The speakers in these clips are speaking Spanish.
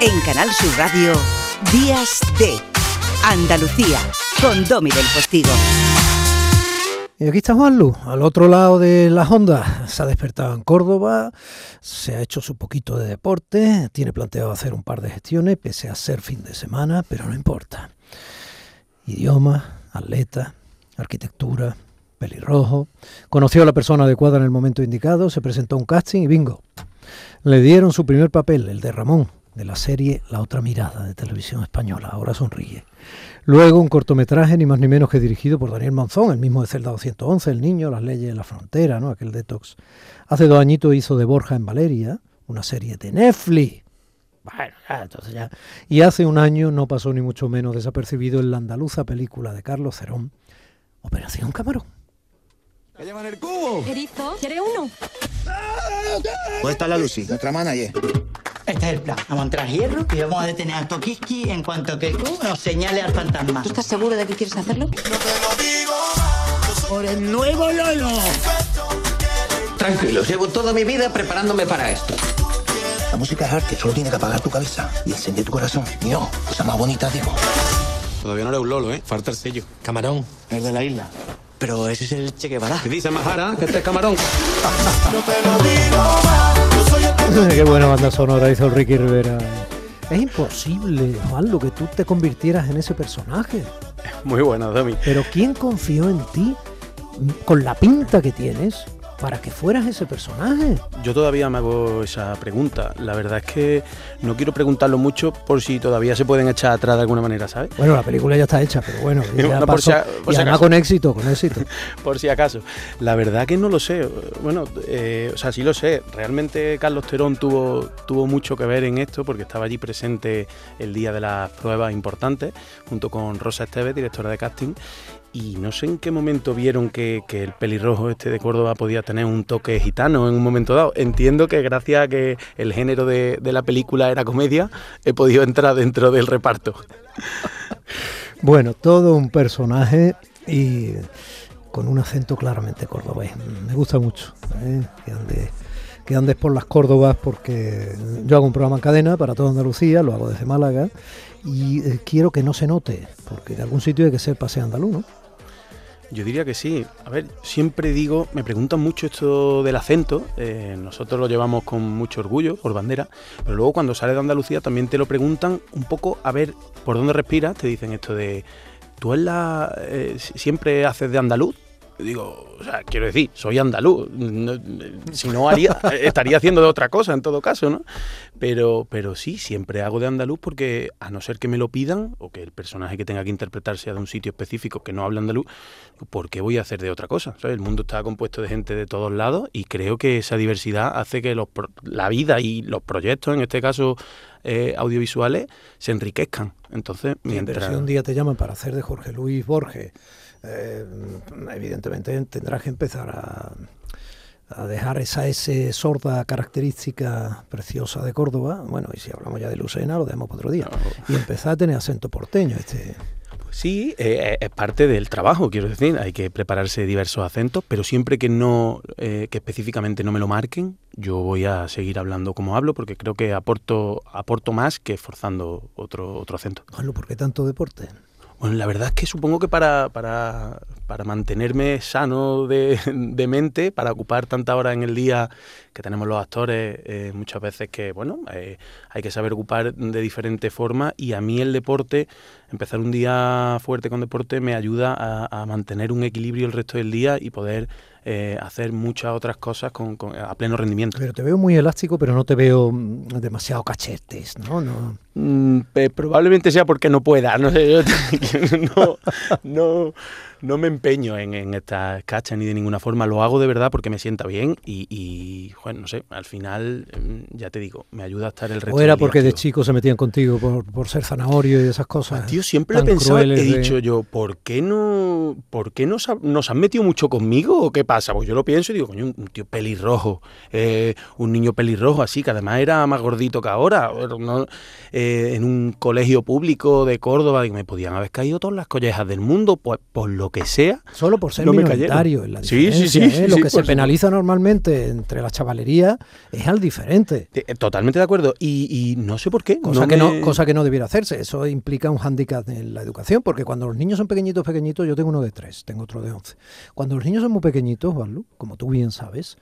En Canal Sur Radio, Días de Andalucía, con Domi del Postigo. Y aquí está Juanlu, al otro lado de las ondas. Se ha despertado en Córdoba, se ha hecho su poquito de deporte, tiene planteado hacer un par de gestiones, pese a ser fin de semana, pero no importa. Idioma, atleta, arquitectura, pelirrojo. Conoció a la persona adecuada en el momento indicado, se presentó a un casting y bingo. Le dieron su primer papel, el de Ramón, de la serie La otra mirada de televisión española. Ahora sonríe. Luego un cortometraje ni más ni menos que dirigido por Daniel Monzón, el mismo de Celda 211, El niño, las leyes de la frontera, ¿no? aquel detox. Hace dos añitos hizo de Borja en Valeria, una serie de Netflix. Bueno, ya, entonces ya. Y hace un año no pasó ni mucho menos desapercibido en la andaluza película de Carlos Cerón, Operación Camarón. ¿Qué llaman el cubo? Erizo, ¿quiere uno? ¿Dónde está la Lucy, nuestra manager? Este es el plan. Vamos a entrar a hierro y vamos a detener a Tokiski en cuanto que cubo nos señale al fantasma. ¿Tú estás seguro de que quieres hacerlo? ¡Por el nuevo Lolo! Tranquilo, llevo toda mi vida preparándome para esto. La música es arte, solo tiene que apagar tu cabeza y encender tu corazón. Mío, cosa más bonita, digo. Todavía no eres un lolo, ¿eh? Falta el sello. Camarón. El de la isla. Pero ese es el Che Guevara. ¿Qué dice Majara? Que este es camarón. Qué buena banda sonora hizo Ricky Rivera. Es imposible, Juan, lo que tú te convirtieras en ese personaje. Muy buena, Domi. Pero ¿quién confió en ti con la pinta que tienes para que fueras ese personaje? Yo todavía me hago esa pregunta. La verdad es que no quiero preguntarlo mucho por si todavía se pueden echar atrás de alguna manera, ¿sabes? Bueno, la película ya está hecha, pero bueno, ya Bueno, por pasó. si a- por y si además con éxito, con éxito. por si acaso. La verdad que no lo sé. Bueno, eh, o sea, sí lo sé. Realmente Carlos Terón tuvo, tuvo mucho que ver en esto porque estaba allí presente el día de las pruebas importantes junto con Rosa Esteves, directora de casting. Y no sé en qué momento vieron que, el pelirrojo este de Córdoba podía tener un toque gitano en un momento dado. Entiendo que gracias a que el género de, la película era comedia, he podido entrar dentro del reparto. Bueno, todo un personaje y con un acento claramente cordobés. Me gusta mucho ¿eh? que, andes, que andes por las Córdobas porque yo hago un programa en cadena para toda Andalucía, lo hago desde Málaga y eh, quiero que no se note, porque de algún sitio hay que ser paseo andaluz, ¿no? Yo diría que sí. A ver, siempre digo, me preguntan mucho esto del acento. eh, nosotros lo llevamos con mucho orgullo por bandera, pero luego cuando sales de Andalucía también te lo preguntan un poco a ver por dónde respiras. Te dicen esto de, ¿tú en la, eh, si- siempre haces de andaluz? Digo, o sea, quiero decir, soy andaluz. no- si no haría, estaría haciendo de otra cosa en todo caso, ¿no? Pero, pero sí, siempre hago de andaluz porque a no ser que me lo pidan o que el personaje que tenga que interpretar sea de un sitio específico que no habla andaluz, ¿por qué voy a hacer de otra cosa? ¿Sabes? El mundo está compuesto de gente de todos lados y creo que esa diversidad hace que los la vida y los proyectos, en este caso eh, audiovisuales, se enriquezcan. Entonces, mientras... si un día te llaman para hacer de Jorge Luis Borges, eh, evidentemente tendrás que empezar a, a dejar esa S sorda característica preciosa de Córdoba. Bueno, y si hablamos ya de Lucena, lo dejamos para otro día. Y empezar a tener acento porteño. Este. Sí, eh, es parte del trabajo, quiero decir. Hay que prepararse diversos acentos, pero siempre que no, eh, que específicamente no me lo marquen, yo voy a seguir hablando como hablo, porque creo que aporto, aporto más que forzando otro, otro acento. Juanlu, ¿por qué tanto deporte? Bueno, la verdad es que supongo que para, para, para mantenerme sano de, de mente, para ocupar tanta hora en el día que tenemos los actores, eh, muchas veces que, bueno, eh, hay que saber ocupar de diferentes formas y a mí el deporte, empezar un día fuerte con deporte me ayuda a mantener un equilibrio el resto del día y poder eh, hacer muchas otras cosas con, con- a pleno rendimiento. Pero te veo muy elástico, pero no te veo mm, demasiado cachetes, ¿no? no. Mm, probablemente sea porque no pueda, no sé, yo no, no, no me empeño en, en estas cachas ni de ninguna forma, lo hago de verdad porque me sienta bien y, y bueno, no sé, al final, mm, ya te digo, me ayuda a estar el resto O era porque de chico se metían contigo por, por ser zanahorio y esas cosas. Pues, Tío, siempre he pensado, he de- dicho yo, ¿por qué no, por qué nos, ha- nos han metido mucho conmigo o qué pasa? Pues yo lo pienso y digo, coño, un tío pelirrojo, eh, un niño pelirrojo así, que además era más gordito que ahora, no- eh, en un colegio público de Córdoba, y me podían haber caído todas las collejas del mundo, pues por lo que sea. Solo por ser no minoritario en la Sí, sí, diferencia, sí, ¿eh? sí, Lo sí, que se penaliza normalmente entre la chavalería es al diferente. Eh, Totalmente de acuerdo. Y, y no sé por qué. Cosa, que me- no, cosa que no debiera hacerse. Eso implica un hándicap en la educación, porque cuando los niños son pequeñitos, pequeñitos, yo tengo uno de tres, tengo otro de once. Cuando los niños son muy pequeñitos, Juanlu, como tú bien sabes,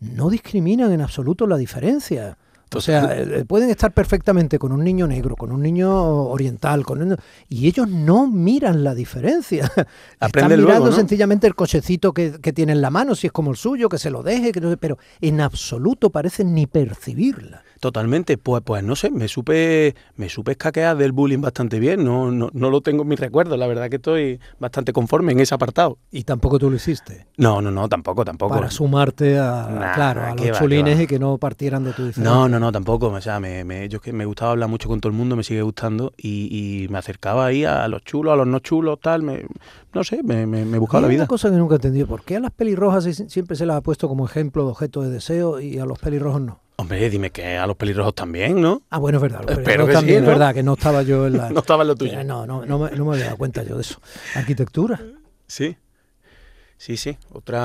no discriminan en absoluto la diferencia. O sea, eh, pueden estar perfectamente con un niño negro, con un niño oriental, con un- y ellos no miran la diferencia. Están mirando luego, ¿no? sencillamente el cochecito que, que tiene en la mano, si es como el suyo, que se lo deje, que no sé, pero en absoluto parecen ni percibirla. Totalmente, pues, pues no sé, me supe, me supe escaquear del bullying bastante bien, no, no, no lo tengo en mis recuerdos, la verdad que estoy bastante conforme en ese apartado. Y tampoco tú lo hiciste. No, no, no, tampoco, tampoco. Para sumarte a, Nah, claro, a qué los va, chulines y que no partieran de tu diferencia. No, no, no, tampoco. O sea, me, me- yo es que me gustaba hablar mucho con todo el mundo, me sigue gustando y, y me acercaba ahí a los chulos, a los no chulos, tal. Me, no sé, me, me, me buscaba Y la vida. Una cosa que nunca he entendido, ¿por qué a las pelirrojas siempre se las ha puesto como ejemplo de objeto de deseo y a los pelirrojos no? Hombre, dime que a los pelirrojos también, ¿no? Ah, bueno, es verdad, los Espero que sí, también, es ¿no? verdad, que no estaba yo en la... No estaba en lo tuyo. Eh, no, no, no, me, no me había dado cuenta yo de eso. Arquitectura. Sí, sí, sí. Otra,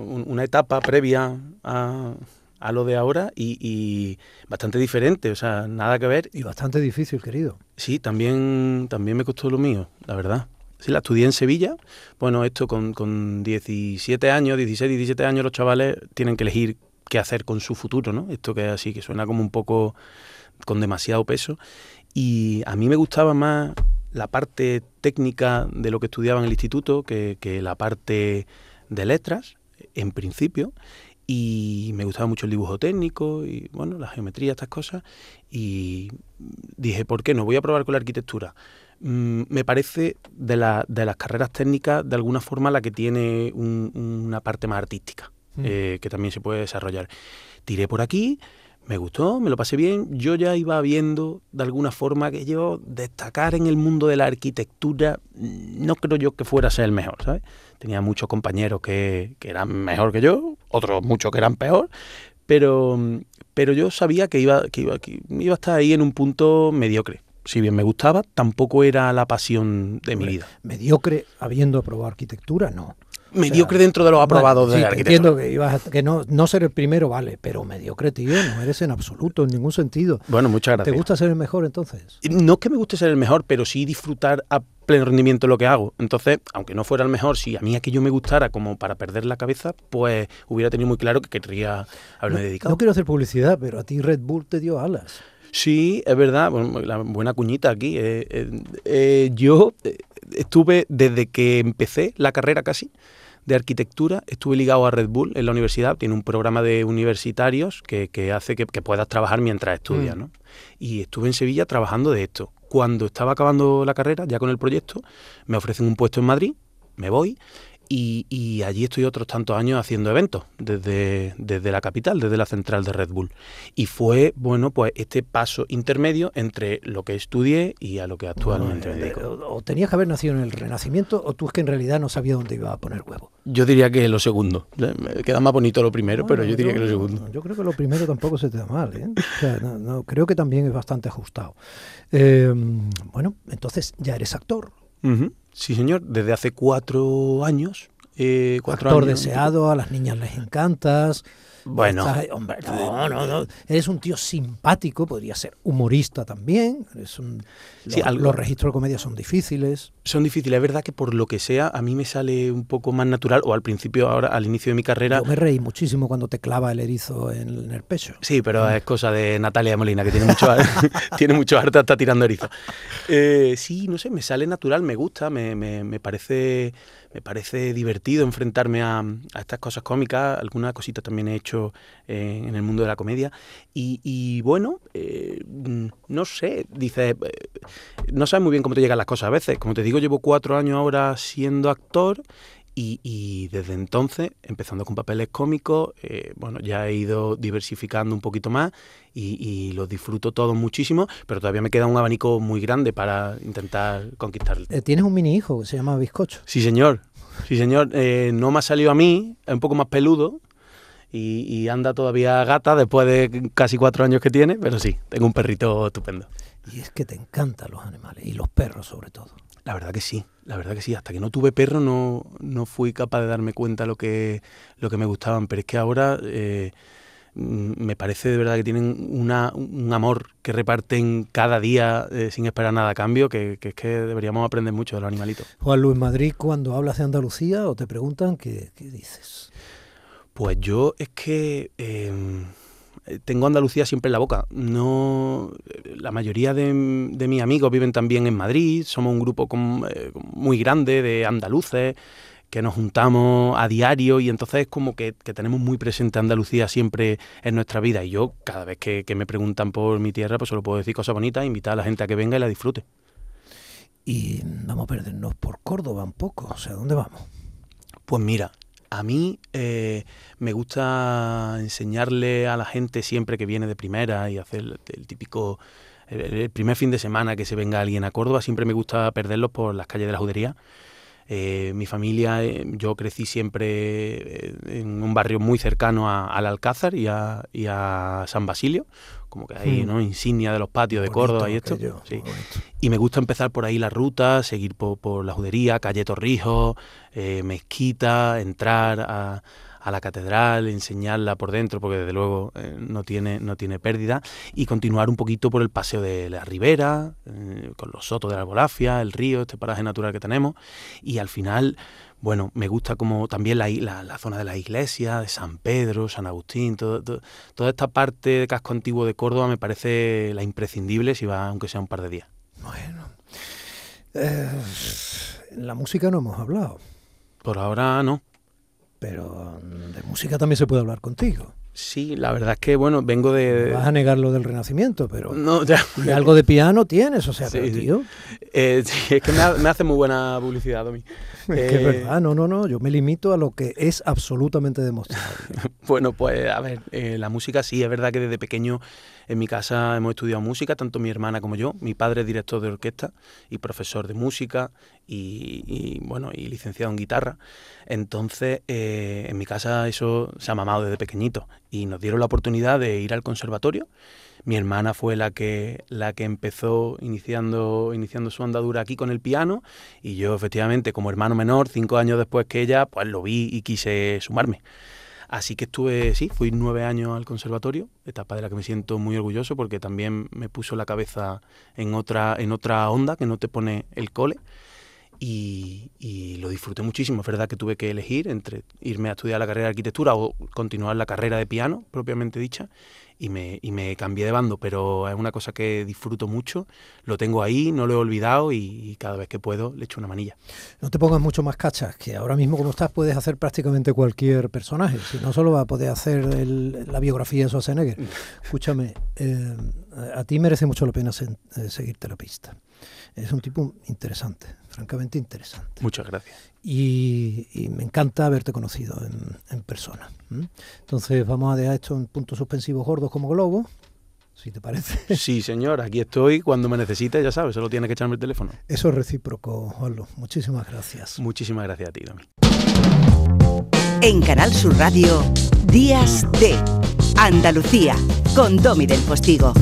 un- una etapa previa a, a lo de ahora y, y bastante diferente, o sea, nada que ver. Y bastante difícil, querido. Sí, también, también me costó lo mío, la verdad. Sí, la estudié en Sevilla. Bueno, esto con, con 17 años, 16, 17 años, los chavales tienen que elegir hacer con su futuro, ¿no? Esto que así, que suena como un poco con demasiado peso. Y a mí me gustaba más la parte técnica de lo que estudiaba en el instituto que, que la parte de letras, en principio. Y me gustaba mucho el dibujo técnico y, bueno, la geometría, estas cosas. Y dije, ¿por qué no? Voy a probar con la arquitectura. Mm, me parece de, la- de las carreras técnicas, de alguna forma, la que tiene un- una parte más artística, Mm. eh, que también se puede desarrollar. Tiré por aquí, me gustó, me lo pasé bien. Yo ya iba viendo, de alguna forma, que yo destacar en el mundo de la arquitectura, mm, no creo yo que fuera a ser el mejor, ¿sabes? Tenía muchos compañeros que, que eran mejor que yo, otros muchos que eran peor, pero, pero yo sabía que iba, que iba, que iba a estar ahí en un punto mediocre. Si bien me gustaba, tampoco era la pasión de mi vida. Mediocre habiendo aprobado arquitectura, no. Mediocre dentro de los aprobados de sí, la te arquitectura. entiendo que, ibas a- que no, no ser el primero, vale, pero mediocre, tío, no eres en absoluto, en ningún sentido. Bueno, muchas ¿Te gracias. gusta ser el mejor entonces? No es que me guste ser el mejor, pero sí disfrutar a pleno rendimiento lo que hago. Entonces, aunque no fuera el mejor, si a mí aquello me gustara como para perder la cabeza, pues hubiera tenido muy claro que querría haberme No, dedicado. no quiero hacer publicidad, pero a ti Red Bull te dio alas. Sí, es verdad, bueno, la buena cuñita aquí. eh, eh, eh, yo estuve desde que empecé la carrera casi de arquitectura, estuve ligado a Red Bull en la universidad, tiene un programa de universitarios que, que hace que, que puedas trabajar mientras estudias, Mm. ¿no? Y estuve en Sevilla trabajando de esto. Cuando estaba acabando la carrera, ya con el proyecto, me ofrecen un puesto en Madrid, me voy y, y allí estoy otros tantos años haciendo eventos desde, desde la capital, desde la central de Red Bull. Y fue, bueno, pues este paso intermedio entre lo que estudié y a lo que actualmente me Eh, dedico. o, o tenías que haber nacido en el Renacimiento o tú es que en realidad no sabías dónde iba a poner huevo. Yo diría que lo segundo. Eh, Me queda más bonito lo primero, pero Bueno, yo diría que lo segundo. Yo creo que lo primero tampoco se te da mal. ¿eh? O sea, no- no, creo que también es bastante ajustado. Eh, bueno, entonces ya eres actor. Ujú. Sí, señor, desde hace cuatro años. eh, cuatro actor años. deseado, a las niñas les encantas. Bueno. Estás hombre, no, no, no. Eres un tío simpático, podría ser humorista también. Eres un, Sí, los, algo- los registros de comedia son difíciles. Son difíciles, es verdad que por lo que sea, a mí me sale un poco más natural, o al principio, ahora, al inicio de mi carrera, Yo me reí muchísimo cuando te clava el erizo en, en el pecho. Sí, pero es cosa de Natalia Molina, que tiene mucho, tiene mucho arte hasta tirando erizo. Eh, sí, no sé, me sale natural, me gusta, me, me- me parece, me parece divertido enfrentarme a, a estas cosas cómicas. Algunas cositas también he hecho eh, en el mundo de la comedia. Y, bueno, eh, no sé, dices, eh, no sabes muy bien cómo te llegan las cosas a veces. Como te digo, llevo cuatro años ahora siendo actor. Y, y desde entonces, empezando con papeles cómicos, eh, bueno, ya he ido diversificando un poquito más y, y los disfruto todos muchísimo, pero todavía me queda un abanico muy grande para intentar conquistar. Eh, Tienes un mini hijo que se llama Bizcocho. Sí, señor. Sí, señor. Eh, no me ha salido a mí, es un poco más peludo y, anda todavía gata después de casi cuatro años que tiene, pero sí, tengo un perrito estupendo. Y es que te encantan los animales, y los perros sobre todo. La verdad que sí, la verdad que sí. Hasta que no tuve perro no, no fui capaz de darme cuenta lo que, lo que me gustaban, pero es que ahora eh, mm, me parece de verdad que tienen una, un amor que reparten cada día eh, sin esperar nada a cambio, que, es que deberíamos aprender mucho de los animalitos. Juan Luis Madrid, cuando hablas de Andalucía o te preguntan, ¿qué, qué dices? Pues yo es que em, tengo Andalucía siempre en la boca. No, la mayoría de, mis amigos viven también en Madrid. Somos un grupo eh, muy grande de andaluces que nos juntamos a diario y entonces es como que, tenemos muy presente Andalucía siempre en nuestra vida. Y yo cada vez que, me preguntan por mi tierra, pues solo puedo decir cosas bonitas, invitar a la gente a que venga y la disfrute. Y vamos a perdernos por Córdoba un poco. O sea, ¿dónde vamos? Pues mira, a mí eh, me gusta enseñarle a la gente siempre que viene de primera y hacer el, típico el, primer fin de semana que se venga alguien a Córdoba, siempre me gusta perderlos por las calles de la judería. Eh, mi familia, eh, yo crecí siempre en un barrio muy cercano al Alcázar y a San Basilio, como que hay, hmm. ¿no? Insignia de los patios de Córdoba y esto. Y me gusta empezar por ahí la ruta, seguir por, la judería, calle Torrijos, eh, mezquita, entrar a, la catedral, enseñarla por dentro, porque desde luego eh, no, tiene, no tiene pérdida, y continuar un poquito por el paseo de la ribera, eh, con los sotos de la Albolafia, el río, este paraje natural que tenemos, y al final bueno, me gusta como también la, la, zona de la iglesia, de San Pedro, San Agustín, toda esta parte de casco antiguo de Córdoba me parece la imprescindible si va, aunque sea un par de días. Bueno, eh, la música no hemos hablado. Por ahora no. Pero de música también se puede hablar contigo. Sí, la verdad es que, bueno, vengo de... Vas a negar lo del Renacimiento, pero... No, ya. Y algo de piano tienes, o sea, tío... Eh, sí, es que me, hace muy buena publicidad, Domi. Es que es eh, verdad, no, no, no, yo me limito a lo que es absolutamente demostrado. bueno, pues, a ver, eh, la música sí, es verdad que desde pequeño en mi casa hemos estudiado música, tanto mi hermana como yo. Mi padre es director de orquesta y profesor de música y, bueno, y licenciado en guitarra. Entonces, eh, en mi casa eso se ha mamado desde pequeñito y nos dieron la oportunidad de ir al conservatorio. Mi hermana fue la que, la que empezó iniciando, iniciando su andadura aquí con el piano y yo efectivamente como hermano menor, cinco años después que ella, pues lo vi y quise sumarme. Así que estuve, sí, fui nueve años al conservatorio, etapa de la que me siento muy orgulloso porque también me puso la cabeza en otra, en otra onda que no te pone el cole. Y, y, lo disfruté muchísimo. Es verdad que tuve que elegir entre irme a estudiar la carrera de arquitectura o continuar la carrera de piano, propiamente dicha y me, y me cambié de bando, pero es una cosa que disfruto mucho, lo tengo ahí, no lo he olvidado y, cada vez que puedo le echo una manilla. No te pongas mucho más cachas, que ahora mismo como estás puedes hacer prácticamente cualquier personaje, si no solo va a poder hacer la biografía de Schwarzenegger. Escúchame, eh, a ti merece mucho la pena eh, seguirte la pista. Es un tipo interesante, francamente interesante. Muchas gracias. Y, me encanta haberte conocido en, persona. Entonces vamos a dejar esto en puntos suspensivos gordos como globo, si te parece. Sí, señor, aquí estoy. Cuando me necesites, ya sabes, solo tienes que echarme el teléfono. Eso es recíproco, Juanlo. Muchísimas gracias. Muchísimas gracias a ti, Dami. En Canal Sur Radio, Días de Andalucía, con Domi del Postigo.